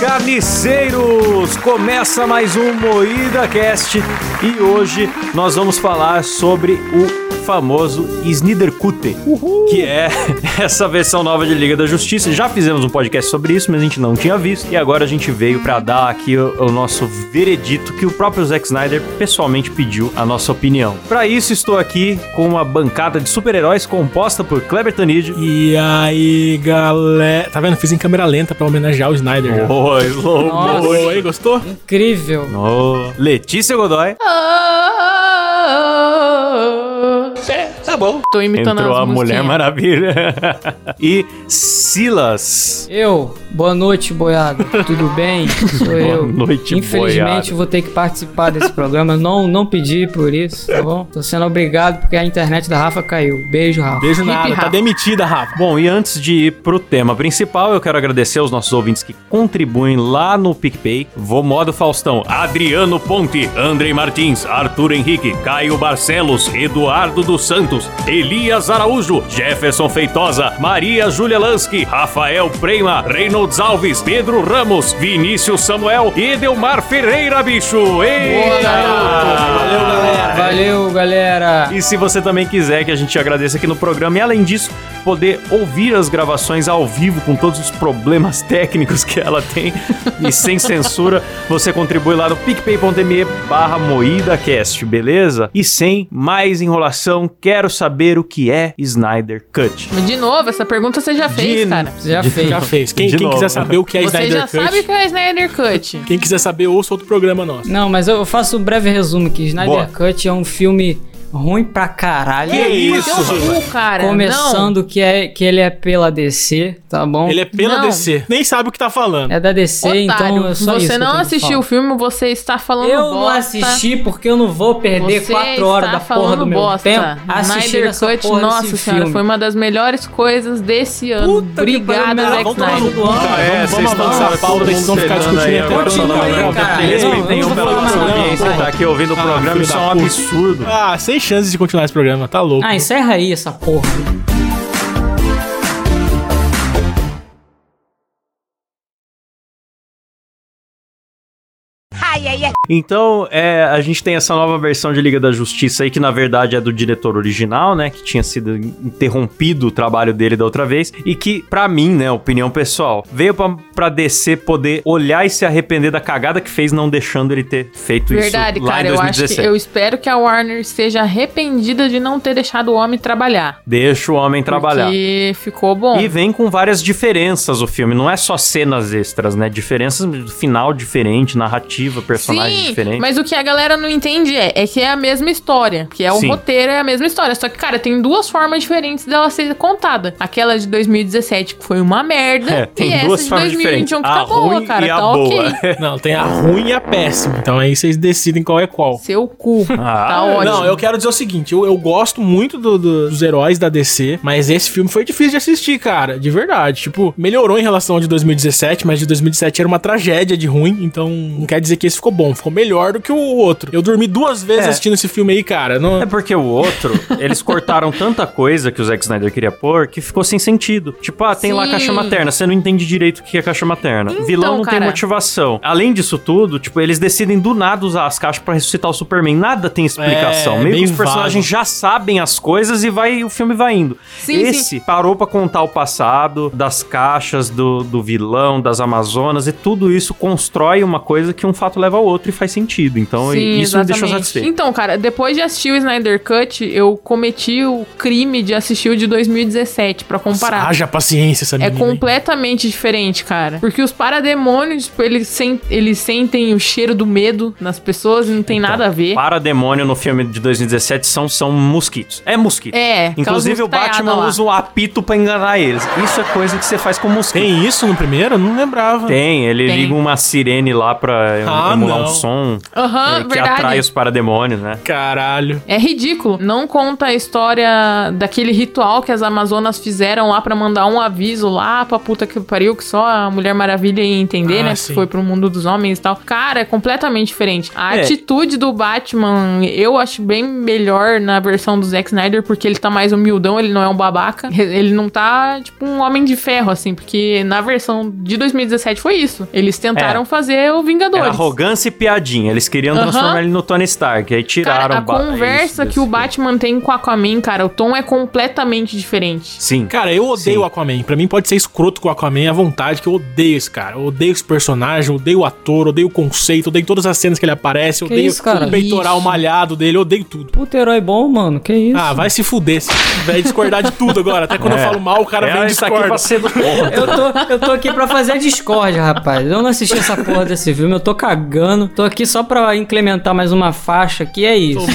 carniceiros! Começa mais um Moída Cast e hoje nós vamos falar sobre o famoso Snyderkute, que é essa versão nova de Liga da Justiça. Já fizemos um podcast sobre isso, mas a gente não tinha visto e agora a gente veio para dar aqui o, o, nosso veredito que o próprio Zack Snyder pessoalmente pediu a nossa opinião. Para isso estou aqui com uma bancada de super-heróis composta por Kleber Tanid. E aí, galera, tá vendo? Fiz em câmera lenta para homenagear o Snyder. Oi, slow Oi, gostou? Incrível. Oh. Letícia Godoy. É, tá bom. Tô imitando Entrou a Mulher Maravilha. e Silas. Eu. Boa noite, boiado. Tudo bem? Sou Boa eu. noite, Infelizmente boiado. vou ter que participar desse programa. Não, não pedi por isso, tá bom? Tô sendo obrigado porque a internet da Rafa caiu. Beijo, Rafa. Beijo nada, tá Rafa. demitida, Rafa. Bom, e antes de ir pro tema principal, eu quero agradecer aos nossos ouvintes que contribuem lá no PicPay. Vou modo Faustão. Adriano Ponte, Andrei Martins, Arthur Henrique, Caio Barcelos, Eduardo dos Santos, Elias Araújo, Jefferson Feitosa, Maria Júlia Lansky, Rafael Preima, Reynolds Alves, Pedro Ramos, Vinícius Samuel e Edelmar Ferreira, bicho. Ei, Boa, garoto. Valeu, galera. Valeu, galera. E se você também quiser que a gente agradeça aqui no programa e além disso, poder ouvir as gravações ao vivo com todos os problemas técnicos que ela tem e sem censura, você contribui lá no picpay.me barra moídacast, beleza? E sem mais enrolação, quero saber o que é Snyder Cut. De novo, essa pergunta você já fez, De- cara. Você já fez. Já fez. Quem, quem quiser saber o que é Você Snyder já Cut, sabe o que é Snyder Cut. quem quiser saber, ouça outro programa nosso. Não, mas eu faço um breve resumo aqui. Snyder Boa. Cut é um filme ruim pra caralho. Que isso, Teu cu, cara. Começando que, é, que ele é pela DC, tá bom? Ele é pela Não. DC. Nem sabe o que tá falando. É da DC, Não. então Otário, é só isso. você eu não assistiu falar. o filme, você está falando Eu não bosta. assisti porque eu não vou perder Você quatro horas da porra do meu bosta. tempo assistindo essa Cut, porra nossa desse senhora, filme. foi uma das melhores coisas desse ano. Puta que Obrigada, pariu, Zack vamos tomar no Snyder. cara. É, vamos, avançar estão a pauta, vocês vão ficar discutindo aí, até agora o final do não, não, cara. Respeitem Eu não pela vou falar nossa nada, audiência, porra. tá aqui ouvindo o Ah, programa, filho isso é da um puta. absurdo. Ah, sem chances de continuar esse programa, tá louco. Ah, encerra aí essa porra. Então, é, a gente tem essa nova versão de Liga da Justiça aí, que na verdade é do diretor original, né? Que tinha sido interrompido o trabalho dele da outra vez. E que, pra mim, né, opinião pessoal, veio pra, pra DC poder olhar e se arrepender da cagada que fez, não deixando ele ter feito Verdade, isso lá cara. em Eu acho 2017. que eu espero que a Warner esteja arrependida de não ter deixado o homem trabalhar. Deixa o homem trabalhar. Porque ficou bom. E vem com várias diferenças o filme, não é só cenas extras, né? Diferenças do final diferente, narrativa, personagem Sim, diferente. mas o que a galera não entende é, é que é a mesma história, que é o Sim. roteiro, é a mesma história. Só que, cara, tem duas formas diferentes dela ser contada. Aquela de 2017, que foi uma merda, É, tem e essa duas de formas 2021, diferentes. que tá a boa, ruim cara, e a tá boa. ok. Não, tem a ruim e a péssima. Então aí vocês decidem qual é qual. Seu cu. Ah, tá ótimo. Não, eu quero dizer o seguinte, eu, eu gosto muito do- do- dos heróis da DC, mas esse filme foi difícil de assistir, cara, de verdade. Tipo, melhorou em relação ao de 2017, mas de 2017 era uma tragédia de ruim, então não quer dizer que esse ficou bom, ficou melhor do que o outro. Eu dormi duas vezes É. assistindo esse filme aí, cara. Não... É porque o outro, eles cortaram tanta coisa que o Zack Snyder queria pôr que ficou sem sentido. Tipo, ah, tem lá a Sim. caixa materna, você não entende direito o que é caixa materna. Então, Vilão não tem cara. motivação. Além disso tudo, tipo, eles decidem do nada usar as caixas pra ressuscitar o Superman. Nada tem explicação. É, Meio que os personagens vago. já sabem as coisas e vai, o filme vai indo. Sim, Esse sim. parou pra contar o passado, das caixas, do, do vilão, das Amazonas, e tudo isso constrói uma coisa que um fato leva ao outro e faz sentido. Então, Sim, isso me deixou exatamente. satisfeito. Então, cara, depois de assistir o Snyder Cut, eu cometi o crime de assistir o de 2017 pra comparar. Haja paciência essa É menina. hein? completamente diferente, cara. Porque os parademônios, tipo, eles, sen- eles sentem o cheiro do medo nas pessoas e não tem Então, nada a ver. Parademônio no filme de 2017 são, são mosquitos. É mosquito. É, Inclusive o Batman lá. usa um apito pra enganar eles. Isso é coisa que você faz com mosquito. Tem isso no primeiro? Eu Não lembrava. Tem, ele Tem. liga uma sirene lá pra Ah, emular lá um som é, que verdade. atrai os parademônios, né? Caralho. É ridículo. Não conta a história daquele ritual que as Amazonas fizeram lá pra mandar um aviso lá pra puta que pariu, que só a Mulher Maravilha ia entender, Ah, né? sim. Que foi pro mundo dos homens e tal. Cara, é completamente diferente. A É. atitude do Batman, eu acho bem melhor na versão do Zack Snyder, porque ele tá mais humildão, ele não é um babaca. Ele não tá, tipo, um homem de ferro, assim, porque na versão de 2017 foi isso. Eles tentaram É. fazer o Vingadores. Era arrogância e piadinha. Eles queriam transformar ele no Tony Stark. Aí tiraram Cara, a conversa isso que o Batman tem com o Aquaman, cara, o tom é completamente diferente. Sim. Cara, eu odeio Sim. o Aquaman. Pra mim pode ser escroto com o Aquaman à vontade, que eu odeio esse cara. Eu odeio esse personagem, eu odeio o ator, eu odeio o conceito, eu odeio todas as cenas que ele aparece, eu Que odeio isso, cara? o peitoral Ixi. malhado dele, eu odeio tudo. Puta herói bom, mano. Que isso? Ah, vai se fuder, esse velho discordar de tudo agora. Até quando eu É. falo mal, o cara É, vem isso aqui discorda. pra ser do Eu tô, eu tô aqui pra fazer a discórdia, rapaz. Eu não assisti essa porra desse filme, eu tô cagando. Tô aqui só pra incrementar mais uma faixa, que é isso.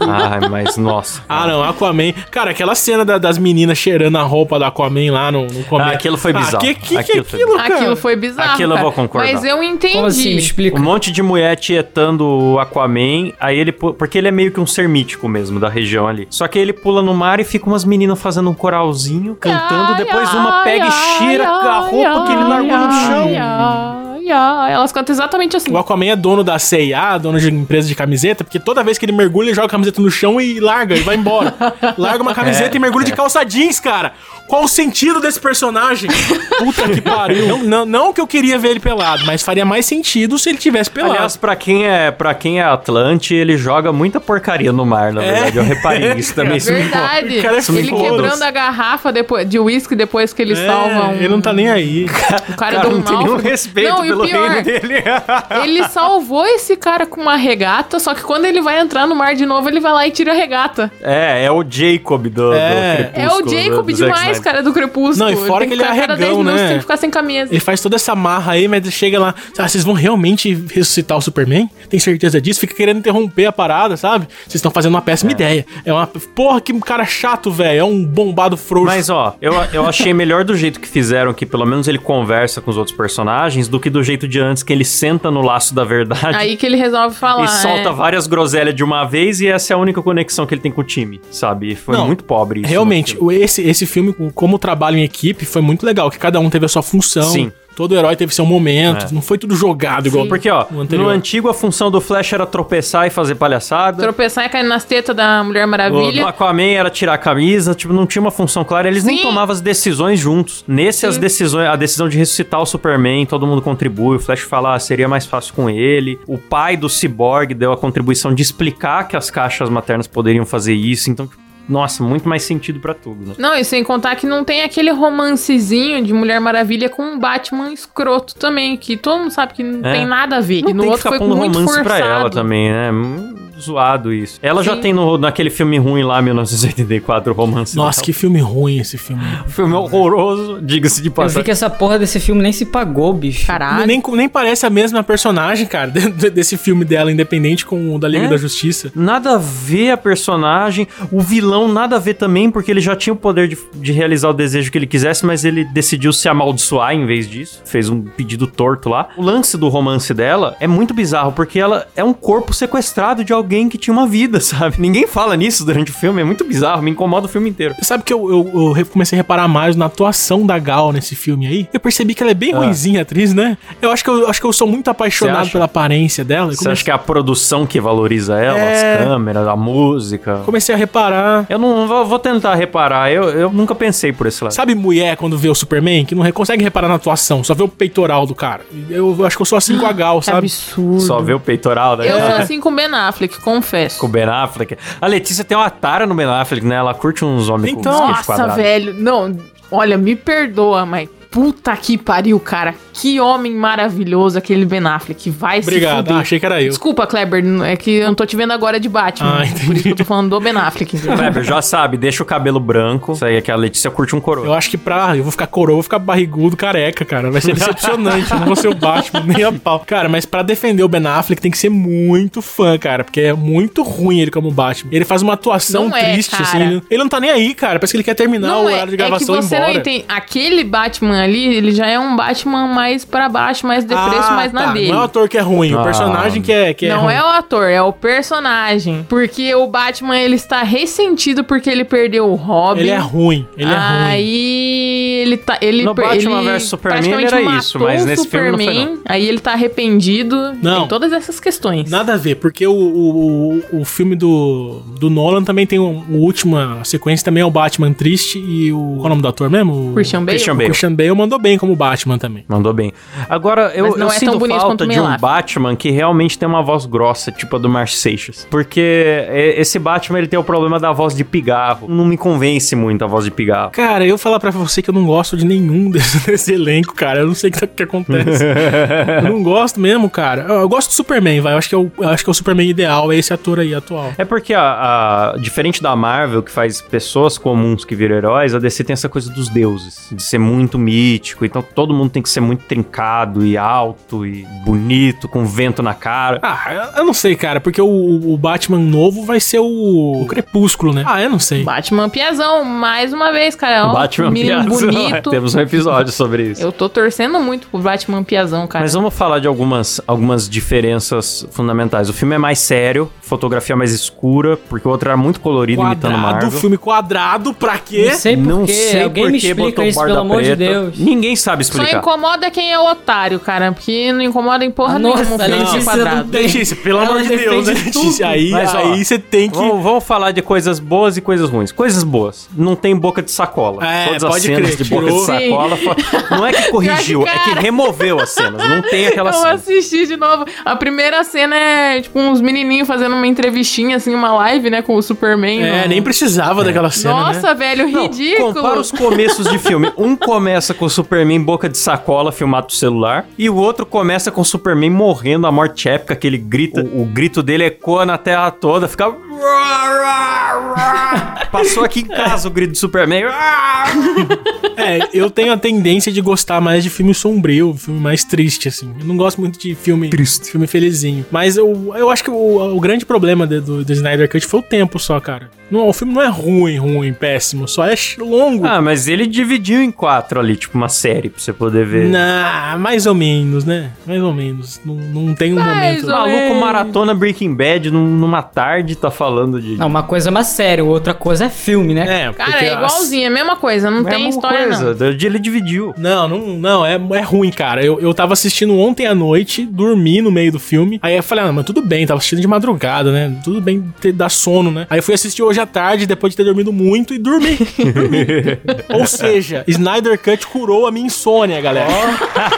Ai, mas nossa. Ah, não, Aquaman. Cara, aquela cena da- das meninas cheirando a roupa do Aquaman lá no, no começo. Ah, aquilo foi bizarro. Ah, que, que, que Aquilo é foi aquilo, cara? Aquilo foi bizarro. Aquilo eu cara. vou concordar. Mas eu entendi. Como assim? Me explica. Um monte de mulher tietando o Aquaman, aí ele. pu- Porque ele é meio que um ser mítico mesmo da região ali. Só que ele pula no mar e fica umas meninas fazendo um coralzinho, cantando, Ai, depois ai, uma pega ai, e cheira a ai, roupa que ele ai, largou no ai, chão. ai, ai. Elas cantam exatamente assim. O Aquaman é dono da C&A, dono de empresa de camiseta, porque toda vez que ele mergulha, ele joga a camiseta no chão e larga, e vai embora. larga uma camiseta É, e mergulha de calça jeans, cara. Qual o sentido desse personagem? Puta que pariu. Não, não, não que eu queria ver ele pelado, mas faria mais sentido se ele tivesse pelado. Aliás, pra quem é para quem é Atlante, ele joga muita porcaria no mar, na É. verdade. Eu reparei isso também. isso me Verdade. O cara é ele quebrando a garrafa depois, de uísque depois que ele É, salva um. Ele não tá nem aí. O cara, Cara, um não tem nenhum respeito Não, e o pelo pior, reino dele. Ele salvou esse cara com uma regata, só que quando ele vai entrar no mar de novo, ele vai lá e tira a regata. É, é o Jacob do, É. do É Crepúsculo. o Jacob do- do demais, cara, do Crepúsculo. Não, e fora tem que ele é ficar cada 10 arregão, minutos né? tem que ficar sem camisa. Ele faz toda essa marra aí, mas chega lá. Ah, vocês vão realmente ressuscitar o Superman? Tem certeza disso? Fica querendo interromper a parada, sabe? Vocês estão fazendo uma péssima ideia. É uma. Porra, que cara chato, velho. É um bombado frouxo. Mas, ó, eu, eu achei melhor do jeito que fizeram, que pelo menos ele conversa com os outros personagens, do que do jeito de antes, que ele senta no laço da verdade Aí que ele resolve falar. e solta é. várias groselhas de uma vez, e essa é a única conexão que ele tem com o time, sabe? E foi Não, muito pobre isso. Realmente, filme. o- esse, esse filme, como o trabalho em equipe, foi muito legal, que cada um teve a sua função. Sim. Todo herói teve seu momento. É. Não foi tudo jogado igual. Porque, ó, no antigo a função do Flash era tropeçar e fazer palhaçada. Tropeçar e cair nas tetas da Mulher O Maravilha. do Aquaman era tirar a camisa, tipo, não tinha uma função clara. Eles nem Sim. tomavam as decisões juntos. Nesse, as Sim. decisões, a decisão de ressuscitar o Superman, todo mundo contribui. O Flash fala, ah, seria mais fácil com ele. O pai do Cyborg deu a contribuição de explicar que as caixas maternas poderiam fazer isso. Então, tipo, nossa, muito mais sentido pra tudo, né? Não, e sem contar que não tem aquele romancezinho de Mulher Maravilha com um Batman escroto também, que todo mundo sabe que não É. tem nada a ver. Não e no tem que outro ficar foi pondo muito romance forçado. pra ela também, né? Hum, Zoado isso. Ela já Sim. tem no, naquele filme ruim lá, 1984, o romance. Nossa, dela. que filme ruim esse filme. filme horroroso, diga-se de Eu vi passagem. que essa porra desse filme nem se pagou, bicho. Caralho. Nem, nem parece a mesma personagem, cara, de- de- desse filme dela, independente com o da Liga É? da Justiça. Nada a ver a personagem, o vilão nada a ver também, porque ele já tinha o poder de, de realizar o desejo que ele quisesse, mas ele decidiu se amaldiçoar em vez disso, fez um pedido torto lá. O lance do romance dela é muito bizarro, porque ela é um corpo sequestrado de alguém que tinha uma vida, sabe? Ninguém fala nisso durante o filme, é muito bizarro, me incomoda o filme inteiro. Sabe que eu, eu- eu comecei a reparar mais na atuação da Gal nesse filme aí? Eu percebi que ela é bem Ah. ruinzinha, atriz, né? Eu acho que eu, acho que eu sou muito apaixonado pela aparência dela. Você comecei, acha que é a produção que valoriza ela, É. as câmeras, a música? comecei a reparar. Eu não vou, vou tentar reparar, eu, eu nunca pensei por esse lado. Sabe mulher quando vê o Superman, que não consegue reparar na atuação, só vê o peitoral do cara? Eu, eu acho que eu sou assim com a Gal, Que sabe? absurdo. Só ver o peitoral, né? Eu sou assim com o Ben Affleck, confesso. Com o Ben Affleck. A Letícia tem uma tara no Ben Affleck, né? Ela curte uns homens Então, com skate Nossa, velho. Não, olha, me perdoa, mas puta que pariu, cara. Que homem maravilhoso aquele Ben Affleck. Vai Obrigado. se fuder. Ah, achei que era eu. Desculpa, Kleber, é que eu não tô te vendo agora de Batman. Ah, entendi. por isso que eu tô falando do Ben Affleck. Kleber, já sabe, deixa o cabelo branco. Isso aí é que a Letícia curte um coroa. Eu acho que pra. Eu vou ficar coroa, eu vou ficar barrigudo, careca, cara. Vai ser decepcionante. não vou ser o Batman, nem a pau. Cara, mas pra defender o Ben Affleck tem que ser muito fã, cara. Porque é muito ruim ele como Batman. Ele faz uma atuação Não é, triste, cara. assim. Ele, não tá nem aí, cara. Parece que ele quer terminar o é, horário de é que gravação e ir você não embora. entende. Aquele Batman ali, ele já é um Batman mais pra baixo, mais depresso, mais na tá. dele. Não é o ator que é ruim, o Ah. personagem que é, que é Não ruim. é o ator, é o personagem. Porque o Batman, ele está ressentido porque ele perdeu o Robin. Ele é ruim, ele é ruim. Aí ele tá. Ele, No Batman ele vs Superman praticamente ele era isso, matou mas o nesse filme não foi, Superman, Aí ele tá arrependido. Não. Tem todas essas questões. Nada a ver, porque o, o, o- o filme do, do Nolan também tem um, o última sequência, também é o Batman triste e o. Qual é o nome do ator mesmo? O Christian Bale. Christian o Bale. Christian Bale mandou bem como Batman também. Mandou bem. Agora, eu, Mas não eu é tão sinto bonito falta o de um. Batman que realmente tem uma voz grossa, tipo a do Mark Seixas. Porque é, esse Batman, ele tem o problema da voz de pigarro. Não me convence muito a voz de pigarro. Cara, eu falar pra você que eu não gosto de nenhum desse, desse elenco, cara. Eu não sei o que, que acontece. eu não gosto mesmo, cara. Eu, eu gosto do Superman, vai. Eu acho, que é o, eu acho que é o Superman ideal, é esse ator aí atual. É porque, a, a- diferente da Marvel, que faz pessoas comuns que viram heróis, a DC tem essa coisa dos deuses, de ser muito mítico. Então todo mundo tem que ser muito trincado e alto e bonito, com vento na cara. Ah, eu, eu não sei, cara, porque o, o Batman novo vai ser o, o Crepúsculo, né? Ah, eu não sei. Batman Piazão, mais uma vez, cara. Ó, Batman menino Piazão. bonito. Temos um episódio sobre isso. Eu tô torcendo muito pro Batman Piazão, cara. Mas vamos falar de algumas, algumas diferenças fundamentais. O filme é mais sério, fotografia mais escura, porque o outro era muito colorido, imitando Quadrado, Marvel. filme quadrado, pra quê? Não sei Não porquê. sei Alguém por me que explica isso, pelo amor de preta. Deus. Ninguém sabe Só explicar. incomoda quem é otário, cara. Porque não incomoda em porra Nossa, nenhuma. Letícia de não quadrado. tem- Letícia, pelo Ela amor de Deus, né, Letícia? Aí, Mas, ó, aí você tem que. Vamos, vamos falar de coisas boas e coisas ruins. Coisas boas. Não tem boca de sacola. É, Todas as pode cenas crer, de boca tirou. de sacola. Não é que corrigiu, que, é que cara. removeu as cenas. Não tem aquela Eu cena. assisti de novo. A primeira cena é, tipo, uns menininhos fazendo uma entrevistinha, assim, uma live, né, com o Superman. É, no- nem precisava daquela cena. né? Nossa, velho, Não, ridículo. compara os começos de filme. Um começa com o Superman boca de sacola filmado do celular. E o outro começa com o Superman morrendo a morte épica, que ele grita. O, o grito dele ecoa na terra toda, fica. Passou aqui em casa o grito do Superman. É, eu tenho a tendência de gostar mais de filme sombrio, filme mais triste, assim. Eu não gosto muito de filme Triste. filme felizinho. Mas eu, eu acho que o, o grande problema de- do, do Snyder Cut foi o tempo só, cara. Não, o filme não é ruim, ruim, péssimo, só é longo. Ah, mas ele dividiu em quatro ali, tipo uma série, pra você poder ver. Nah, mais ou menos, né? Mais ou menos. Não, não tem um Mais momento. Maluco menos. maratona Breaking Bad num- numa tarde tá falando de. Não, uma coisa é uma série, outra coisa é filme, né? É, Cara, porque é igualzinho, é a mesma coisa, não É a tem mesma história, não. coisa. dia Ele dividiu. Não, não, não, é, é ruim, cara. Eu, eu tava assistindo ontem à noite, dormi no meio do filme. Aí eu falei, ah, mas tudo bem, tava assistindo de madrugada, né? Tudo bem ter, dar sono, né? Aí eu fui assistir hoje à tarde, depois de ter dormido muito, e dormi. dormi. Ou seja, Snyder Cut curou a minha insônia, galera.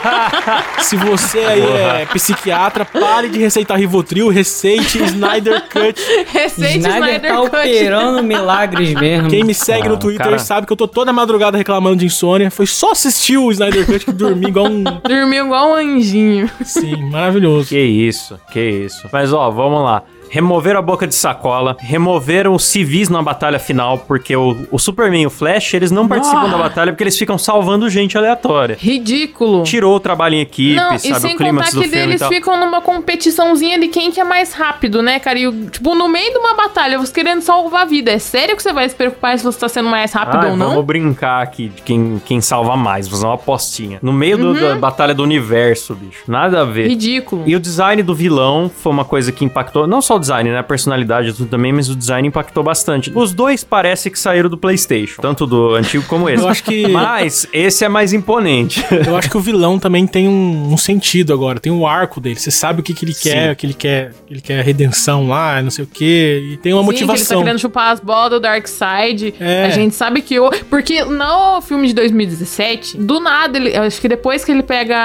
Se você aí é psiquiatra, pare de receitar Rivotril, receite Snyder Cut. Snyder Snyder tá Cut. operando milagres mesmo. Quem me segue Ah, no Twitter cara. sabe que eu tô toda madrugada reclamando de insônia. Foi só assistir o Snyder Cut que dormi igual um. Dormiu igual um anjinho. Sim, maravilhoso. Que isso, que isso. Mas ó, vamos lá. Removeram a boca de sacola, removeram os civis na batalha final, porque o, o Superman e o Flash, eles não participam da batalha porque eles ficam salvando gente aleatória. Ridículo. Tirou o trabalho em equipe, Não, e sabe? sem O contar do filme e eles ficam numa competiçãozinha de quem que é mais rápido, né, cara? E, o- tipo, no meio de uma batalha, você querendo salvar a vida. É sério que você vai se preocupar se você tá sendo mais rápido Ai, ou não? Vamos brincar aqui de quem, quem salva mais, fazer uma apostinha. No meio do- Uhum. da batalha do universo, bicho. Nada a ver. Ridículo. E o design do vilão foi uma coisa que impactou, não só o design, né? A personalidade e tudo também, mas o design impactou bastante. Os dois parece que saíram do PlayStation, tanto do antigo como esse. Eu acho que- Mas esse é mais imponente. Eu acho que o vilão também tem um, um sentido agora, tem um arco dele. Você sabe o que, que ele Sim. quer, que ele quer, ele quer redenção lá, não sei o que, e tem uma Sim, que ele tá motivação. querendo chupar as bolas do Darkseid. É. A gente sabe que... O... Porque no filme de 2017, do nada, ele... eu acho que depois que ele pega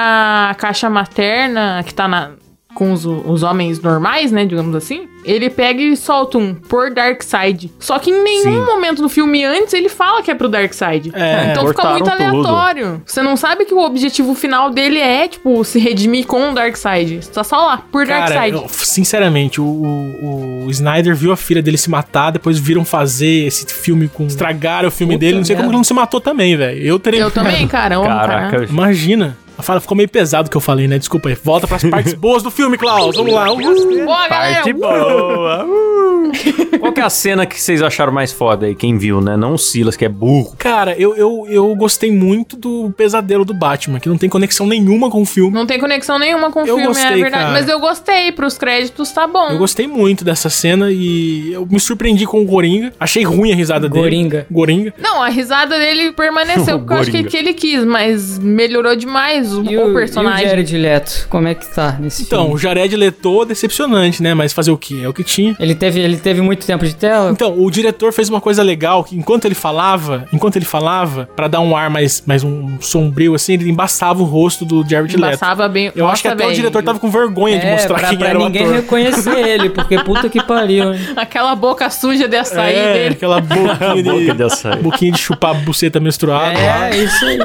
a caixa materna, que tá na... Com os, os homens normais, né, digamos assim. Ele pega e solta um por Darkseid. Só que em nenhum Sim. momento no filme antes ele fala que é pro Darkseid. É, então fica muito tudo. aleatório. Você não sabe que o objetivo final dele é, tipo, se redimir com o Darkseid. Você tá só lá, por Cara, Darkseid. eu- sinceramente, o, o, o Snyder viu a filha dele se matar, depois viram fazer esse filme com. Estragaram o filme Puta dele. Não sei como merda. ele não se matou também, velho. Eu teria. Eu também, cara. Caraca, cara. Imagina. A fala ficou meio pesado que eu falei, né? Desculpa aí. Volta pras partes boas do filme, Klaus. Vamos lá. Boa, galera. Parte boa. Uh. Qual que é a cena que vocês acharam mais foda aí? Quem viu, né? Não o Silas, que é burro. Cara, eu, eu, eu gostei muito do pesadelo do Batman, que não tem conexão nenhuma com o filme. Não tem conexão nenhuma com o Eu filme, gostei, é verdade. cara. Mas eu gostei, pros créditos tá bom. Eu gostei muito dessa cena e eu me surpreendi com o Coringa. Achei ruim a risada dele. Goringa. Goringa. Não, a risada dele permaneceu, porque eu acho que, Goringa. que ele quis, mas melhorou demais o, E o o, e o personagem. Jared Leto, como é que tá nesse Então, filme? o Jared Leto, decepcionante, né? Mas fazer o quê? É o que tinha. Ele teve, ele teve muito tempo de tela? Então, o diretor fez uma coisa legal, que enquanto ele falava, enquanto ele falava, pra dar um ar mais, mais um sombrio assim, ele embaçava o rosto do Jared Leto. Embaçava bem. Eu acho que até o velho. diretor tava com vergonha de É, mostrar pra, quem pra era o ninguém ator. reconhecer ele, porque puta que pariu, hein? Aquela boca suja de açaí é, dele. aquela boquinha de, Boca de açaí. boquinha de chupar buceta menstruada. lá. É, isso aí.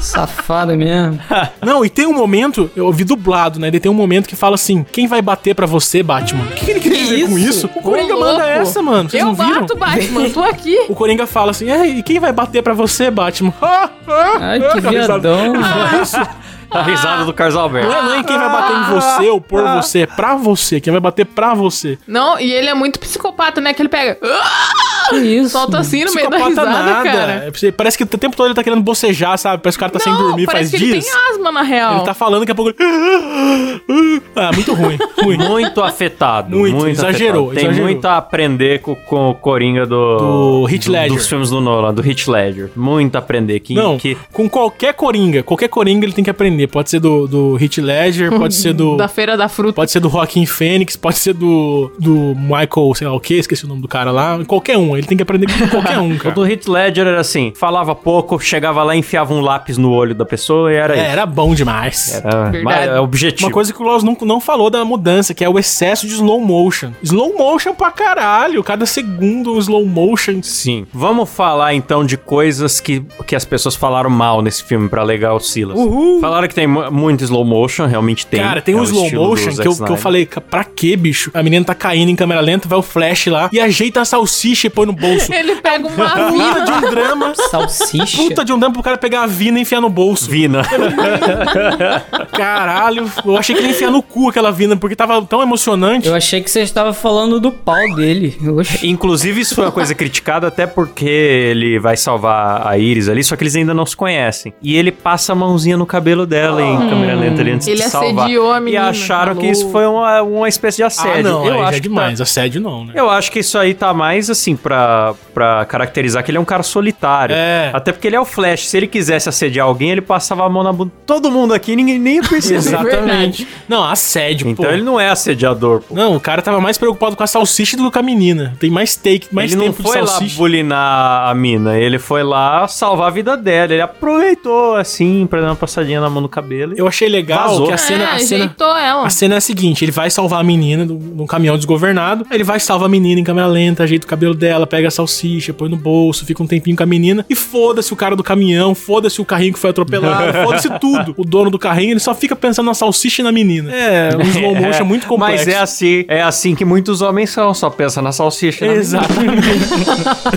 Safado mesmo. Não, e tem um momento, eu ouvi dublado, né? Ele tem um momento que fala assim: quem vai bater pra você, Batman? O que, que ele queria Que dizer com isso? isso? O Coringa Ô, manda essa, mano. Vocês eu não viram? bato, Batman, tô aqui. O Coringa fala assim: e quem vai bater pra você, Batman? Ah, ah, Ai, que ah, risada. viadão. Ah, isso. A risada do Carlos Alberto. Não é, não é quem vai bater em você ou por você, é pra você. Quem vai bater pra você. Não, e ele é muito psicopata, né? Que ele pega. Que isso? Solta assim no meio da risada, nada. cara. Parece que o tempo todo ele tá querendo bocejar, sabe? Parece que o cara tá sem dormir faz parece que dias. ele tem asma, na real. Ele tá falando daqui a pouco. Ah, muito ruim. ruim. Muito afetado. Muito, exagerou, afetado. Tem exagerou. muito a aprender com, com o Coringa do... Do Heath Ledger. Dos filmes do Nolan, do Heath Ledger. Muito a aprender. Que, Não, que com qualquer Coringa, qualquer Coringa ele tem que aprender. Pode ser do, do Heath Ledger, pode ser do... Da Feira da Fruta. Pode ser do Joaquim Fênix, pode ser do, do Michael, sei lá o que, esqueci o nome do cara lá. Qualquer um, ele tem que aprender com qualquer um, O cara. do Heath Ledger era assim, falava pouco, chegava lá, enfiava um lápis no olho da pessoa e era É, isso. era bom demais. Era Verdade. mas é objetivo. Uma coisa que o Klaus não, não falou da mudança, que é o excesso de slow motion. Slow motion pra caralho, cada segundo um slow motion. Sim. Vamos falar então de coisas que, que as pessoas falaram mal nesse filme pra alegar o Silas. Uhul. Falaram que tem mu- muito slow motion, realmente tem. Cara, tem É um o slow motion que eu, que eu falei, "Ca- pra quê, bicho? A menina tá caindo em câmera lenta, vai o flash lá e ajeita a salsicha e põe no bolso. Ele pega uma Puta de um drama. Salsicha? Puta de um drama pro cara pegar a vina e enfiar no bolso. Vina. Caralho, eu achei que ele ia enfiar no cu aquela vina, porque tava tão emocionante. Eu achei que você estava falando do pau dele. Oxe. Inclusive, isso foi uma coisa criticada até porque ele vai salvar a Iris ali, só que eles ainda não se conhecem. E ele passa a mãozinha no cabelo dela em câmera lenta ali antes Ele de salvar. assediou a E menina, acharam que falou. isso foi uma, uma espécie de Ah, assédio. não, eu já acho é que demais. tá- Assédio não, né? Eu acho que isso aí tá mais assim pra, pra caracterizar que ele é um cara solitário. É. Até porque ele é o Flash. Se ele quisesse assediar alguém, ele passava a mão na bunda. Todo mundo aqui, ninguém nem ia perceber. Exatamente. Não, assédio, Então pô. ele não é assediador, pô. Não, o cara tava mais preocupado com a salsicha do que com a menina. Tem mais take, mais ele não tempo foi de lá salsicha. bulinar a mina, ele foi lá salvar a vida dela. Ele aproveitou assim, pra dar uma passadinha na mão no cabelo. Eu achei legal Vazou. que a cena, é, a cena, ela. a cena é a seguinte, ele vai salvar a menina de um caminhão desgovernado, ele vai salvar a menina em câmera lenta, ajeita o cabelo dela, pega a salsicha, põe no bolso, fica um tempinho com a menina e foda-se o cara do caminhão, foda-se o carrinho que foi atropelado, foda-se tudo. O dono do carrinho, ele só fica pensando na salsicha e na menina. É, um slow motion muito complexo. Mas é assim, é assim que muitos homens são, só pensa na salsicha. na Exatamente.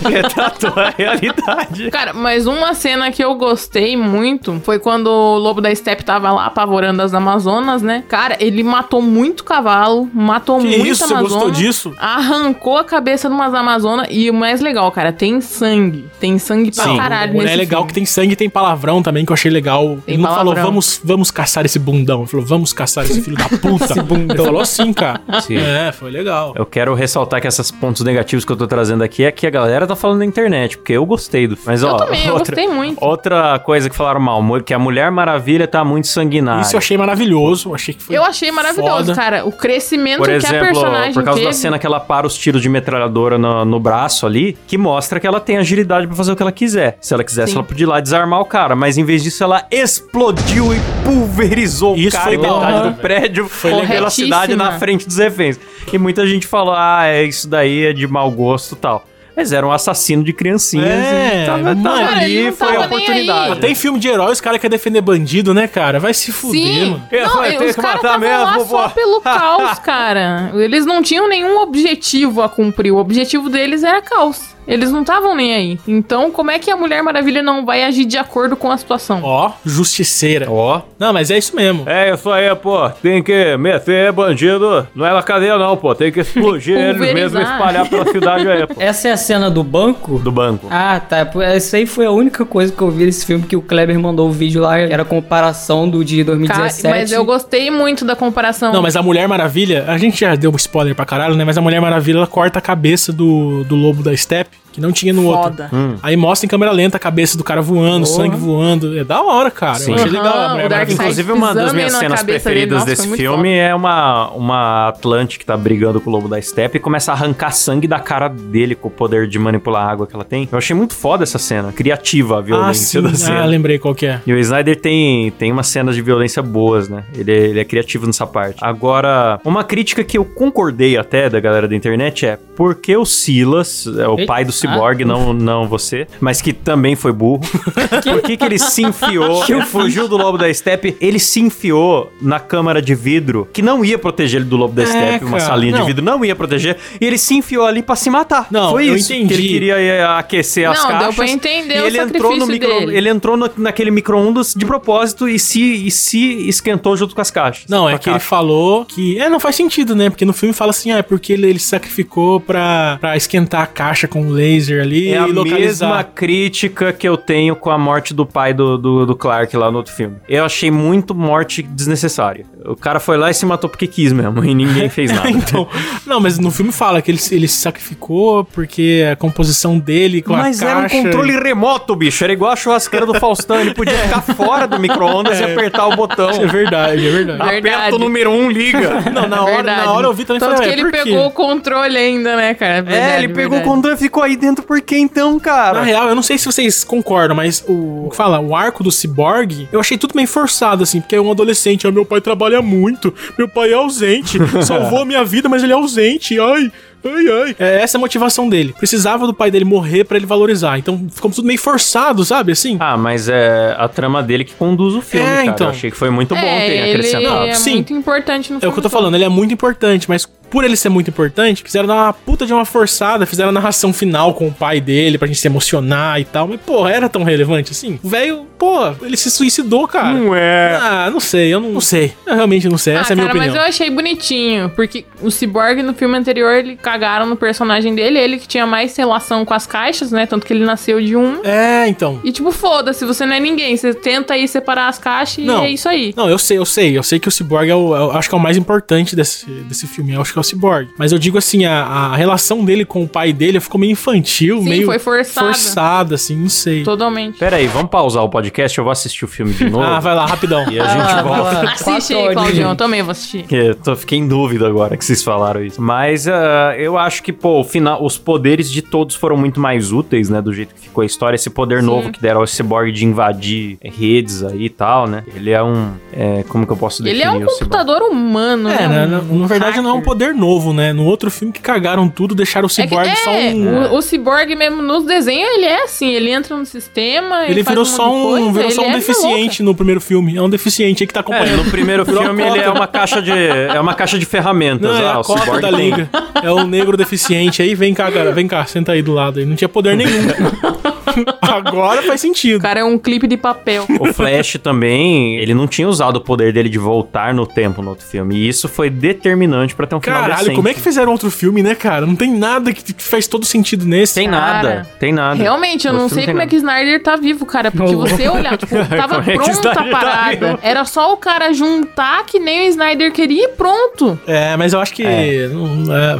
Retratou a realidade. Cara, mas uma cena que eu gostei muito foi quando o Lobo da Steppe tava lá apavorando as Amazonas, né? Cara, ele matou muito cavalo, matou Que muito isso, você gostou disso? Arrancou a cabeça de umas Amazonas. E o mais legal, cara, tem sangue. Tem sangue pra Sim. caralho O- nesse É legal filme. que tem sangue e tem palavrão também, que eu achei legal. Tem ele não falou, palavrão. vamos, vamos caçar esse bundão. Ele falou, vamos caçar esse filho da puta. Ele falou assim, cara. Sim. É, foi legal. Eu quero ressaltar que esses pontos negativos que eu tô trazendo aqui é que a galera tá falando na internet, porque eu gostei do. Mas, Eu ó, também, eu outra, gostei muito. outra coisa que falaram mal, que a Mulher Maravilha tá muito sanguinária. Isso eu achei maravilhoso. eu Achei que foi Eu achei maravilhoso, foda. cara. O crescimento Por que a exemplo, personagem por causa teve. da cena que ela para os tiros de metralhadora no, no braço ali, que mostra que ela tem agilidade pra fazer o que ela quiser. Se ela quisesse, Sim. ela podia ir lá desarmar o cara, mas em vez disso, ela explodiu e pulverizou Isso o cara foi metade do prédio pela Corretíssima. cidade na frente dos reféns. E muita gente falou: ah, é, isso daí é de mau gosto e tal. Mas era um assassino de criancinhas. É, e tava, mano, tava ali, não foi a oportunidade. aí. Tem filme de herói, os caras querem defender bandido, né, cara? Vai se fuder, Sim. mano. Eu Não, falei, tem os que caras estavam lá só pelo caos, cara. Eles não tinham nenhum objetivo a cumprir. O objetivo deles era caos. Eles não estavam nem aí. Então, como é que a Mulher Maravilha não vai agir de acordo com a situação? Ó, justiceira. Ó. Não, mas é isso mesmo. É isso aí, pô. Tem que meter bandido. Não é na cadeia, não, pô. Tem que explodir ele mesmo e espalhar pela cidade aí, pô. Essa é a cena do banco? Do banco. Ah, tá. Essa aí foi a única coisa que eu vi nesse filme que o Kleber mandou o vídeo lá. Era a comparação do de Ca- 2017. Mas eu gostei muito da comparação. Não, mas a Mulher Maravilha, a gente já deu um spoiler pra caralho, né? Mas a Mulher Maravilha, ela corta a cabeça do, do lobo da Steppe, que não tinha no Foda. outro. Hum. Aí mostra em câmera lenta a cabeça do cara voando, sangue voando. É da hora, cara. Sim. Eu achei legal Maravilha. Side Inclusive, uma das minhas na cenas cabeça dele, preferidas nossa, desse filme foda. é uma, uma Atlante que tá brigando com o Lobo da Steppe e começa a arrancar sangue da cara dele com o poder de manipular a água que ela tem. Eu achei muito foda essa cena. Criativa a Ah, violência sim. da cena. Ah, lembrei qual que é. E o Snyder tem, tem umas cenas de violência boas, né? Ele, ele é criativo nessa parte. Agora, uma crítica que eu concordei até da galera da internet é por que o Silas, é o Eita. pai do Cyborg, não, não você, mas que também foi burro, por que, que ele se enfiou, ele fugiu do Lobo da Steppe, ele se enfiou na câmara de vidro, que não ia proteger ele do Lobo da É, Steppe, uma salinha de não. vidro, não ia proteger, e ele se enfiou ali pra se matar. Não, foi eu isso. entendi. Que ele queria eh, aquecer as Não, deu caixas. pra entender e o ele entrou no sacrifício micro, dele. ele entrou no- naquele micro-ondas de propósito e se, e se esquentou junto com as caixas. Não, é que ele caixa. falou que. É, não faz sentido, né? Porque no filme fala assim, ah, é porque ele, ele sacrificou pra, pra esquentar a caixa com o laser ali É a localizar. mesma crítica que eu tenho com a morte do pai do, do, do Clark lá no outro filme. Eu achei muito morte desnecessária. O cara foi lá e se matou porque quis mesmo, e ninguém fez nada. então, não, mas no filme fala que ele, se- ele se sacrificou porque a composição dele com Mas a era um caixa... controle remoto, bicho. Era igual a churrasqueira do Faustão. Ele podia ficar fora do micro-ondas e apertar o botão. É verdade, é verdade. Verdade. Aperta o número 1, um, liga. Não, na hora, Verdade. na hora eu vi também Tanto falei, que ué, ele pegou o controle ainda, né, cara? É, Verdade, ele pegou o controle e ficou aí dentro por quê então, cara? Na real, eu não sei se vocês concordam, mas o. o que Fala, o arco do Cyborg, eu achei tudo meio forçado, assim, porque é um adolescente. Ah, meu pai trabalha muito, meu pai é ausente, salvou a minha vida, mas ele é ausente. Ai. Ai, ai. É essa é a motivação dele. Precisava do pai dele morrer pra ele valorizar. Então ficou tudo meio forçado, sabe? Assim. Ah, mas é a trama dele que conduz o filme, É, cara. então. Eu achei que foi muito bom É, ter ele acrescentado. é Sim. muito importante no É filme. o que eu tô falando, ele é muito importante, mas por ele ser muito importante, fizeram dar uma puta de uma forçada, fizeram a narração final com o pai dele pra gente se emocionar e tal. Mas, porra, era tão relevante assim? O velho, pô, ele se suicidou, cara. Não é. Ah, não sei, eu não, não sei. Eu realmente não sei, Ah, essa é a minha cara, opinião. mas eu achei bonitinho, porque o Cyborg no filme anterior, ele cagaram no personagem dele, ele que tinha mais relação com as caixas, né, tanto que ele nasceu de um. É, então. E tipo, foda-se, você não é ninguém, você tenta aí separar as caixas Não. e é isso aí. Não, eu sei, eu sei. Eu sei que o Cyborg é o. eu acho que é o mais importante desse, desse filme. Eu acho que é o Cyborg. Mas eu digo assim, a, a relação dele com o pai dele ficou meio infantil, Sim, meio. foi forçada. Forçada, assim, não sei. Totalmente. Pera aí, vamos pausar o podcast, eu vou assistir o filme de novo. Ah, vai lá, rapidão. E a gente volta. Assiste aí, Claudião, eu também vou assistir. Eu tô, fiquei em dúvida agora que vocês falaram isso. Mas ah, eu acho que, pô, o final, os poderes de todos foram muito mais úteis, né? Do jeito que ficou a história. Esse poder Sim. novo que deram ao Cyborg de invadir redes aí e tal, né? Ele é um. é, como que eu posso definir Ele é um o Cyborg? computador humano, É, né? na, Um- na, na verdade não é um hacker. poder novo, né? No outro filme que cagaram tudo, deixaram o É que- Cyborg é, só um. o, o Cyborg mesmo nos desenhos, ele é assim, ele entra no sistema Ele e faz virou um só um, coisa, virou só ele um é deficiente no primeiro filme. É um deficiente aí que tá É, acompanhando. no primeiro filme a ele é uma caixa de. É uma caixa de ferramentas. Não, é ah, a o cota Cyborg da liga. É o negro deficiente aí. Vem cá, cara. Vem cá, senta aí do lado aí. Não tinha poder nenhum. Agora faz sentido. O cara é um clipe de papel. O Flash também, ele não tinha usado o poder dele de voltar no tempo no outro filme. E isso foi determinante pra ter um final Caralho, decente. como é que fizeram outro filme, né, cara? Não tem nada que, faz todo sentido nesse. Tem Cara, nada, tem nada. Realmente, eu No não sei como é nada. que Snyder tá vivo, cara. Porque você olhar, tipo, tava é pronta a tá parada. vivo? Era só o cara juntar que nem o Snyder queria e pronto. É, mas eu acho que. não- é,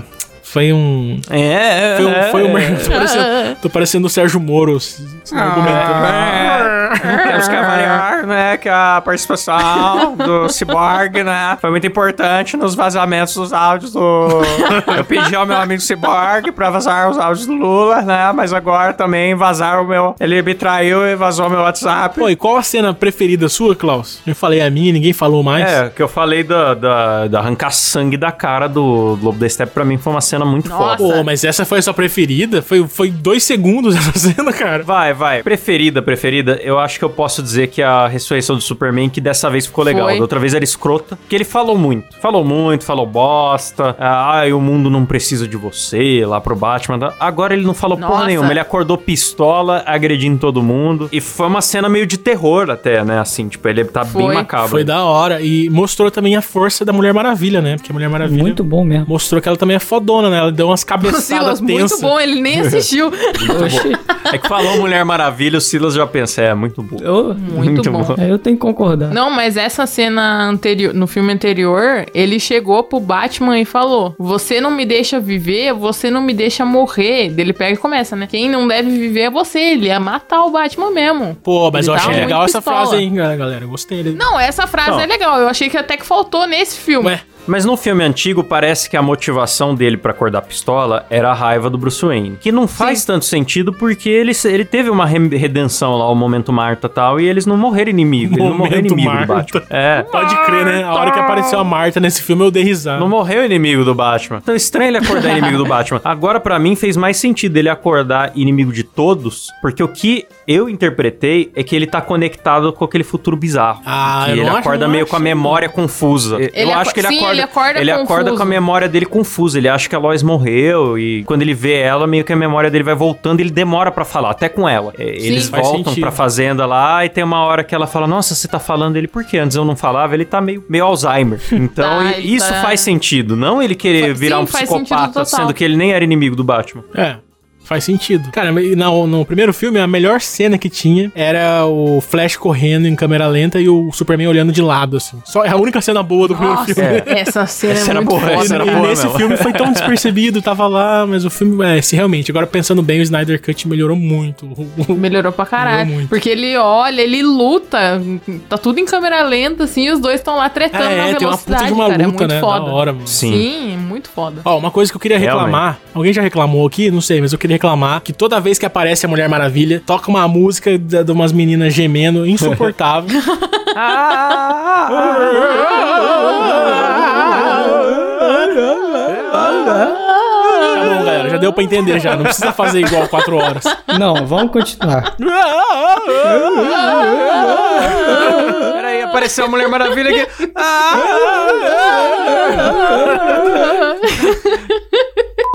foi um. É, Foi um. Foi um é. tô, parecendo, tô parecendo o Sérgio Moro se, se argumentando. Temos que avaliar, né, que a participação do Cyborg, né, foi muito importante nos vazamentos dos áudios do... Eu pedi ao meu amigo Cyborg pra vazar os áudios do Lula, né, mas agora também vazaram o meu... Ele me traiu e vazou meu WhatsApp. Pô, e qual a cena preferida sua, Klaus? Eu falei a minha, ninguém falou mais. É, que eu falei da, da, da arrancar sangue da cara do Lobo da Steppe, pra mim foi uma cena muito Nossa. foda. Pô, mas essa foi a sua preferida? Foi, foi dois segundos essa cena, cara. Vai, vai. Preferida, preferida, eu acho que eu posso dizer que a ressurreição do Superman, que dessa vez ficou legal. Foi. Da outra vez era escrota, que ele falou muito. Falou muito, falou bosta. Ah, o mundo não precisa de você, lá pro Batman. Agora ele não falou porra Nossa. nenhuma. Ele acordou pistola, agredindo todo mundo. E foi uma cena meio de terror até, né? Assim, tipo, ele tá bem Foi. macabro. Foi da hora. E mostrou também a força da Mulher Maravilha, né? Porque a Mulher Maravilha Muito bom mesmo. mostrou que ela também é fodona, né? Ela deu umas cabeçadas Silas, muito bom, ele nem assistiu. É que falou Mulher Maravilha, o Silas já pensa, é muito bom. eu, Muito, bom. eu tenho que concordar. Não, mas essa cena anterior, no filme anterior, ele chegou pro Batman e falou: Você não me deixa viver, você não me deixa morrer. Ele pega e começa, né? Quem não deve viver é você. Ele ia matar o Batman mesmo. Pô, mas Ele eu achei muito legal essa pistola. frase aí, galera. Eu gostei dele. Não, essa frase Não. é legal. Eu achei que até que faltou nesse filme. Ué, Mas no filme antigo parece que a motivação dele pra acordar a pistola era a raiva do Bruce Wayne. Que não faz tanto sentido porque ele, ele teve uma re- redenção lá, o momento Marta e tal, e eles não morreram inimigo. Ele não morreu Momento inimigo Marta. do Batman. É. pode crer, né? A hora que apareceu a Marta nesse filme, eu dei risada. Não morreu inimigo do Batman. Então é estranho ele acordar inimigo do Batman. Agora, pra mim, fez mais sentido ele acordar inimigo de todos, porque o que eu interpretei é que ele tá conectado com aquele futuro bizarro. Ah, que eu ele acorda meio com a memória confusa. eu aco- acho que ele sim, acorda, ele acorda ele acorda confuso. com a memória dele confusa. Ele acha que a Lois morreu e quando ele vê ela, meio que a memória dele vai voltando e ele demora pra falar, até com ela. É, Eles faz voltam pra fazenda lá e tem uma hora que ela fala: Nossa, você tá falando ele por quê? Antes eu não falava, ele tá meio, meio Alzheimer. Então Tá, ele isso tá- faz sentido. Não ele querer Fa- virar sim, um psicopata, sendo que ele nem era inimigo do Batman. É. Faz sentido. Cara, no, no primeiro filme, a melhor cena que tinha era o Flash correndo em câmera lenta e o Superman olhando de lado, assim. Só é a única cena boa do primeiro Nossa, filme. essa cena Essa é era muito boa, essa era E boa nesse mesmo. filme foi tão despercebido, tava lá, mas o filme, é, se realmente, agora pensando bem, o Snyder Cut melhorou muito. Melhorou pra caralho. Melhorou. Porque ele olha, ele luta. Tá tudo em câmera lenta, assim, e os dois estão lá tretando na É, tem uma velocidade, puta de uma cara. é luta, muito né? foda. Da hora, mano. Sim. Sim, muito foda. Ó, uma coisa que eu queria reclamar, alguém já reclamou aqui? Não sei, mas eu queria reclamar que toda vez que aparece a Mulher Maravilha, toca uma música de, de umas meninas gemendo, insuportável. tá bom, galera, já deu pra entender já, não precisa fazer igual quatro horas. Não, vamos continuar. Peraí, apareceu a Mulher Maravilha aqui.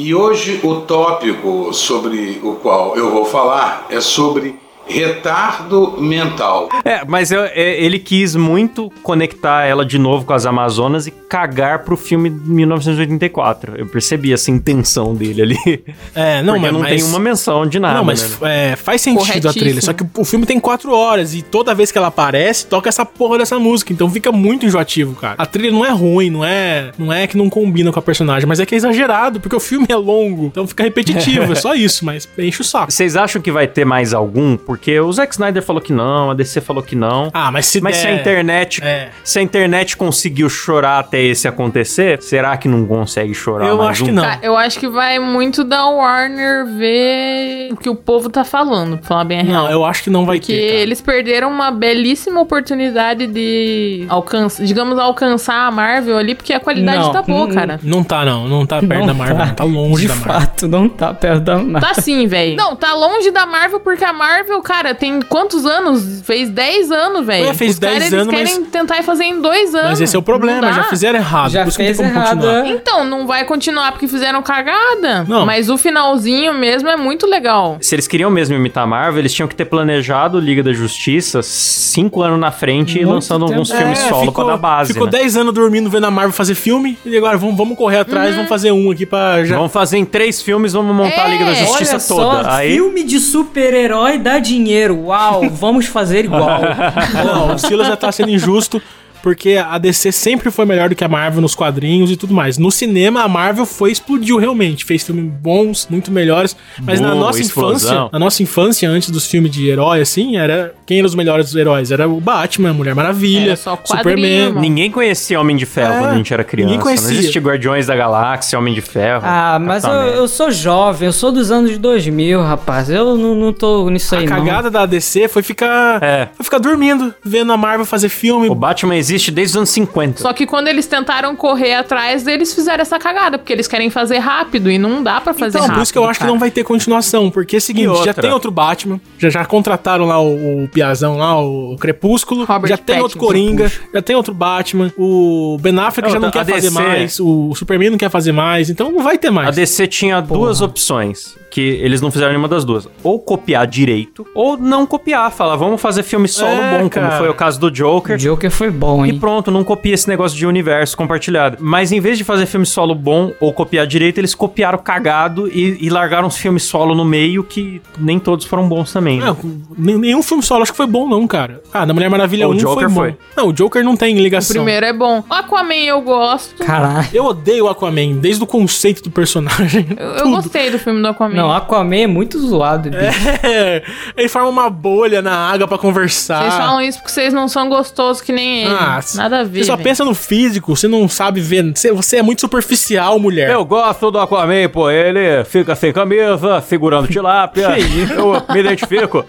E hoje o tópico sobre o qual eu vou falar é sobre retardo mental. É, mas eu- é, ele quis muito conectar ela de novo com as Amazonas e cagar pro filme de 1984. Eu percebi essa intenção dele ali. É, não, Porque mas... não tem uma menção de nada. Não, mas né? é, faz sentido a trilha. Só que o filme tem quatro horas e toda vez que ela aparece, toca essa porra dessa música. Então fica muito enjoativo, cara. A trilha não é ruim, não é, não é que não combina com a personagem, mas é que é exagerado, porque o filme é longo. Então fica repetitivo, é só isso, mas enche o saco. Vocês acham que vai ter mais algum? Porque o Zack Snyder falou que não, a DC falou que não. Ah, mas se Mas se a der- internet, É. se a internet conseguiu chorar até esse acontecer, será que não consegue chorar Eu mais acho um? que não. Cara, eu acho que vai muito da Warner ver o que o povo tá falando, pra falar bem a real. Não, eu acho que não vai Porque ter. cara. eles perderam uma belíssima oportunidade de alcançar, digamos, alcançar a Marvel ali, porque a qualidade Não, tá boa, não- cara. Não tá, não. Não tá perto Não da Marvel. tá. Não tá longe De da Marvel. fato, não tá perto da Marvel. Tá sim, velho. Não, tá longe da Marvel porque a Marvel, cara, tem quantos anos? Fez 10 anos, velho. Fez Os caras, 10 eles anos, querem tentar fazer em 2 anos. Mas esse é o problema, já fizeram errado. Já por isso que não fez tem como errado, continuar. é. Então, não vai continuar porque fizeram cagada. Não. Mas o finalzinho mesmo é muito legal. Se eles queriam mesmo imitar a Marvel, eles tinham que ter planejado Liga da Justiça cinco anos na frente e Muito lançando alguns tempo. filmes É, solo ficou, pra dar base. Ficou né? 10 anos dormindo vendo a Marvel fazer filme e agora vamos, vamos correr atrás, vamos fazer um aqui pra já. Vamos fazer em três filmes, vamos montar a Liga da É, Justiça Olha toda. só, Aí filme de super-herói dá dinheiro. Uau, vamos fazer igual. Não, o Silas já tá sendo injusto. Porque a DC sempre foi melhor do que a Marvel nos quadrinhos e tudo mais. No cinema, a Marvel foi explodiu realmente, fez filmes bons, muito melhores, mas na Boa, nossa explosão. infância, na nossa infância antes dos filmes de herói assim, era quem eram os melhores heróis? Era o Batman, a Mulher Maravilha, Era só Superman. irmão. Ninguém conhecia Homem de Ferro É, quando a gente era criança. ninguém conhecia. Não existia Guardiões da Galáxia, Homem de Ferro. Ah, mas eu, eu sou jovem, eu sou dos anos 2000, rapaz. Eu não, não tô nisso aí, A não. cagada da DC foi ficar, É. foi ficar dormindo, vendo a Marvel fazer filme. O Batman existe desde os anos 50. Só que quando eles tentaram correr atrás, eles fizeram essa cagada, porque eles querem fazer rápido e não dá pra fazer Então, rápido. por isso que eu acho que cara. não vai ter continuação, porque é o seguinte, já tem outro Batman, já, já contrataram lá o, o Piazão lá, o Crepúsculo, Robert já tem outro Pattinson. Coringa, já tem outro Batman, o Ben Affleck já não quer a fazer DC. mais, o Superman não quer fazer mais, então não vai ter A mais. DC tinha duas opções, que eles não fizeram nenhuma das duas. Ou copiar direito, ou não copiar. Falar, vamos fazer filme solo É, bom, cara. como foi o caso do Joker. O Joker foi bom, E hein? pronto, não copia esse negócio de universo compartilhado. Mas em vez de fazer filme solo bom ou copiar direito, eles copiaram cagado e, e largaram os filmes solo no meio que nem todos foram bons também. né? Não, nem- nenhum filme solo acho que foi bom não, cara. Ah, na Mulher Maravilha O 1 Joker foi bom. foi. Não, o Joker não tem O ligação. primeiro é bom. Aquaman eu gosto. Caralho. Eu odeio o Aquaman, desde o conceito do personagem. Eu, eu gostei do filme do Aquaman. Não, Aquaman é muito zoado, bicho. É, ele forma uma bolha na água pra conversar. Vocês falam isso porque vocês não são gostosos que nem ele. Ah, Nada a ver. Você só pensa no físico, você não sabe ver. Você, você é muito superficial, mulher. Eu gosto do Aquaman, pô. Ele fica sem camisa, segurando tilápia. eu me identifico.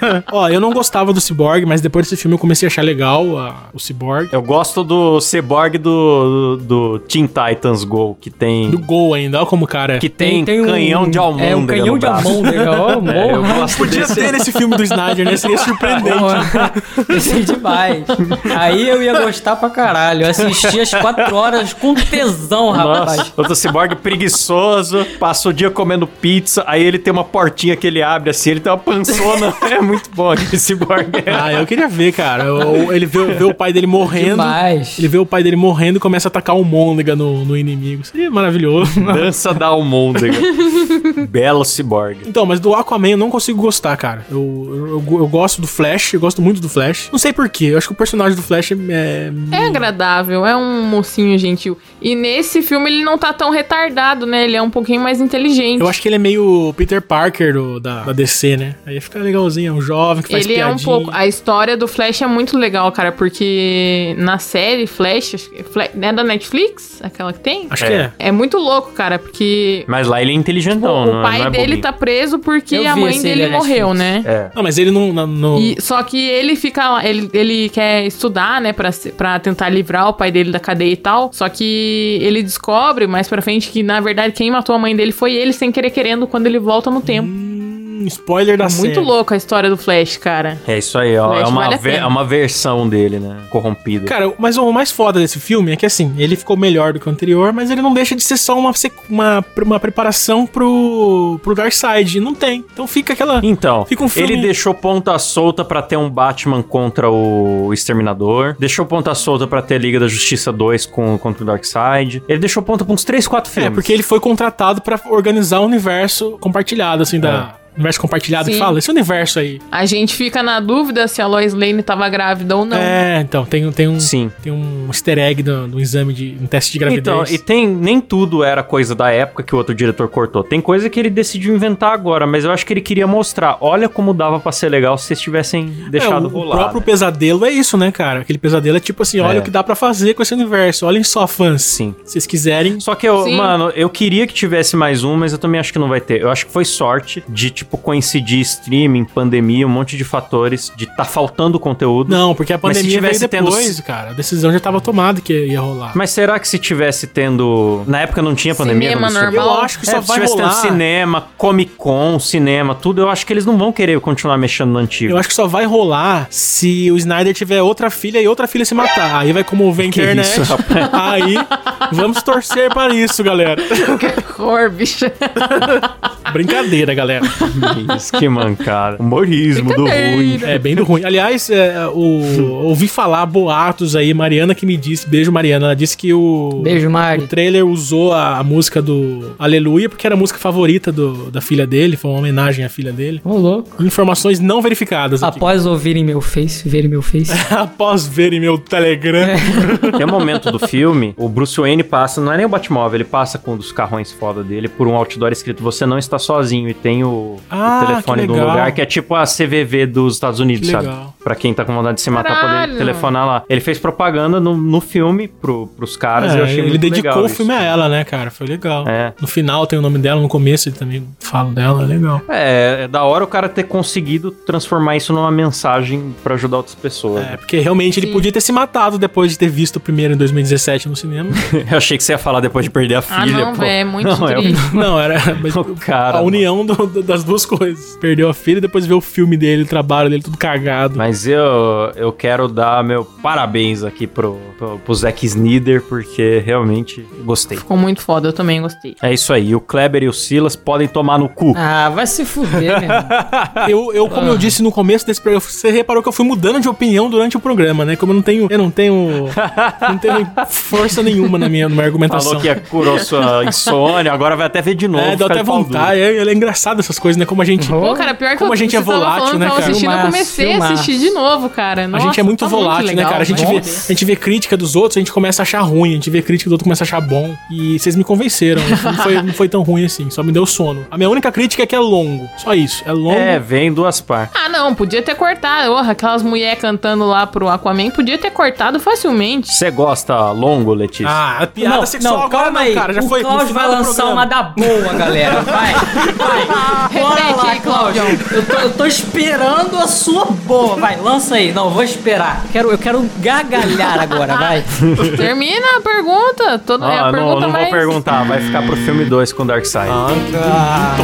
Ó, eu não gostava do Cyborg, mas depois desse filme eu comecei a achar legal a- o Cyborg. Eu gosto do Cyborg do, do, do Teen Titans Go, que tem. Do Gol ainda, ó como o cara é. Que tem, canhão de almôndega. É, um canhão de almôndega. Ó, É, eu morra. gosto Podia desse. ter nesse filme do Snyder, né? Seria surpreendente. Esse é demais. Aí eu ia gostar pra caralho. Eu assisti as quatro horas com tesão, rapaz. Nossa, outro cyborg preguiçoso, passa o dia comendo pizza, aí ele tem uma portinha que ele abre assim, ele tem uma pançona. É muito bom aquele cyborg. Ah, eu queria ver, cara. O- Ele vê, vê o pai dele morrendo. Demais. Ele vê o pai dele morrendo e começa a atacar um môndega no, no inimigo. Seria maravilhoso. Dança da almôndega. Belo cyborg. Então, mas do Aquaman eu não consigo gostar, cara. Eu, eu, eu gosto do Flash, eu gosto muito do Flash. Não sei porquê, eu acho que o personagem do Flash é. É agradável, é um mocinho gentil. E nesse filme ele não tá tão retardado, né? Ele é um pouquinho mais inteligente. Eu acho que ele é meio Peter Parker do- da, da DC, né? Aí fica legalzinho, é um jovem que faz Ele é um piadinha. pouco. A história do Flash é muito legal, cara, porque na série Flash, acho que- Fla- é da Netflix? Aquela que tem? Acho que é. É muito louco, cara, porque Mas lá ele é inteligentão, o não é- pai não é dele bobinho. tá preso porque Eu a mãe dele morreu, Netflix. né? É. Não, mas ele não. não, não- E, só que ele fica lá, ele, ele quer estudar, né, pra, pra tentar livrar o pai dele da cadeia e tal. Só que ele descobre mais pra frente que, na verdade, quem matou a mãe dele foi ele, sem querer querendo, quando ele volta no tempo. Hum, spoiler da É muito série. louco a história do Flash, cara. É isso aí, ó. É uma, vale é uma versão dele, né? Corrompida. Cara, mas o mais foda desse filme é que assim, ele ficou melhor do que o anterior, mas ele não deixa de ser só uma, uma, uma preparação pro, pro Darkseid. Não tem. Então fica aquela. Então, Fica um filme- ele deixou ponta solta pra ter um Batman contra o Exterminador. Deixou ponta solta pra ter Liga da Justiça 2 com, contra o Darkseid. Ele deixou ponta pra uns 3, 4 É, filmes. porque ele foi contratado pra organizar o universo compartilhado, assim, da. Universo compartilhado que Sim. fala? Esse universo aí. A gente fica na dúvida se a Lois Lane tava grávida ou não. É, então, tem, tem um. Sim. Tem um easter egg do, do exame de. um teste de gravidez. Então, e tem. Nem tudo era coisa da época que o outro diretor cortou. Tem coisa que ele decidiu inventar agora, mas eu acho que ele queria mostrar. Olha como dava pra ser legal se vocês tivessem deixado é, o, o rolar. próprio né? pesadelo é isso, né, cara? Aquele pesadelo é tipo assim, olha É. o que dá pra fazer com esse universo. Olhem só, fãs. Sim. Se vocês quiserem. Só que eu, Sim. mano, eu queria que tivesse mais um, mas eu também acho que não vai ter. Eu acho que foi sorte de, tipo, coincidir streaming, pandemia, um monte de fatores, de tá faltando conteúdo. Não, porque a se pandemia veio tivesse tendo- depois, cara. A decisão já tava tomada que ia rolar. Mas será que se tivesse tendo. Na época não tinha pandemia? Cinema normal? Eu acho que É, só se vai tivesse rolar. tendo cinema, Comic Con, cinema, tudo, eu acho que eles não vão querer continuar mexendo no antigo. Eu acho que só vai rolar se o Snyder tiver outra filha e outra filha se matar. Aí vai comover a Que internet. isso, rapaz? Aí vamos torcer para isso, galera. Que horror, bicho. Brincadeira, galera. Isso, que mancada. Humorismo do ruim. É, bem do ruim. Aliás, é, o, ouvi falar boatos aí, Mariana que me disse, beijo Mariana, ela disse que o, Beijo, o Mari. trailer usou a, a música do Aleluia, porque era a música favorita do, da filha dele, foi uma homenagem à filha dele. Ô, louco. Informações não verificadas aqui. Após ouvirem meu face, verem meu face. Após verem meu Telegram. Tem um momento do filme, o Bruce Wayne passa, não é nem o Batmóvel, ele passa com um dos carrões foda dele por um outdoor escrito Você não está sozinho e tem o, Ah, o telefone de um lugar que é tipo a CVV dos Estados Unidos, Que sabe? legal. Pra quem tá com vontade de se matar Caralho. poder telefonar lá. Ele fez propaganda no, no filme pro, pros caras e eu É, achei ele muito dedicou legal o isso. filme a ela, né, cara? Foi legal. É. No final tem o nome dela, no começo ele também fala dela, é legal. É, é da hora o cara ter conseguido transformar isso numa mensagem pra ajudar outras pessoas. É, porque realmente ele Sim. podia ter se matado depois de ter visto o primeiro em 2017 no cinema. Eu achei que você ia falar depois de perder a Ah, filha. não, pô. velho, é muito Não, é triste. Não, era mas O cara, a união do- do- das duas coisas. Perdeu a filha e depois vê o filme dele, o trabalho dele, tudo cagado. Mas eu, eu quero dar meu parabéns aqui pro, pro, pro Zack Snyder, porque realmente gostei. Ficou muito foda, eu também gostei. É isso aí, o Kleber e o Silas podem tomar no cu. Ah, vai se fuder, meu. Eu, eu, como eu disse no começo desse programa, você reparou que eu fui mudando de opinião durante o programa, né? Como eu não tenho, eu não tenho, não tenho força nenhuma na minha, na minha argumentação. Falou que ia curou sua insônia, agora vai até ver de novo. É, deu até vontade. É, é engraçado essas coisas, né? Como a gente. Pô, cara, pior que Como eu, a gente é volátil, falando né, cara? assistindo, eu Filmaço, comecei a filmaço. assistir de novo, cara. a Nossa, gente é muito tá volátil, né, legal, cara? A gente, vê, a gente vê crítica dos outros, a gente começa a achar ruim. A gente vê crítica do outro, começa a achar bom. E vocês me convenceram. Não foi, não foi tão ruim assim, só me deu sono. A minha única crítica é que é longo. Só isso. É longo. É, vem em duas partes. Ah, não, podia ter cortado. Porra, aquelas mulheres cantando lá pro Aquaman, podia ter cortado facilmente. Você gosta longo, Letícia? Ah, a piada não, sexual não, agora calma não, aí. cara. Já o foi Cláudio vai lançar uma da boa, galera. Vai, vai. Lá, aí, Cláudio. Eu tô, eu tô esperando a sua boa. Vai, lança aí. Não, eu vou esperar. Quero, eu quero gargalhar agora, vai. Termina a pergunta. Toda, é Ah, a não, pergunta não vou mais... perguntar, vai ficar pro filme 2 com Darkseid. Ah,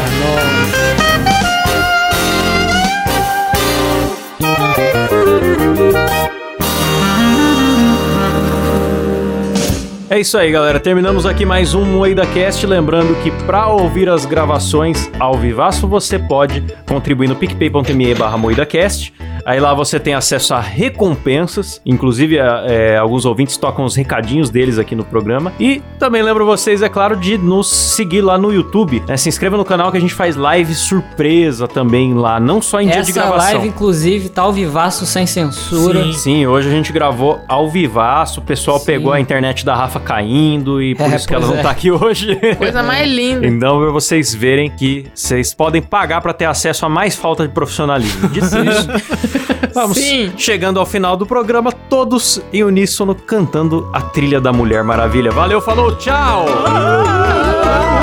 É isso aí, galera. Terminamos aqui mais um Moeda Cast. Lembrando que para ouvir as gravações ao vivaço, você pode contribuir no picpay.me barra MoedaCast. Aí lá você tem acesso a recompensas. Inclusive, é, alguns ouvintes tocam os recadinhos deles aqui no programa. E também lembro vocês, é claro, de nos seguir lá no YouTube. né? Se inscreva no canal que a gente faz live surpresa também lá. Não só em dia de Essa gravação. live, inclusive, tá ao vivaço sem censura. Sim. Sim, hoje a gente gravou ao vivaço, o pessoal Sim. pegou a internet da Rafa caindo e por É, isso que ela não é. tá aqui hoje. Coisa mais linda. Então, pra vocês verem que vocês podem pagar pra ter acesso a mais falta de profissionalismo. Dito isso, vamos Sim. chegando ao final do programa, todos em uníssono cantando a trilha da Mulher Maravilha. Valeu, falou, tchau!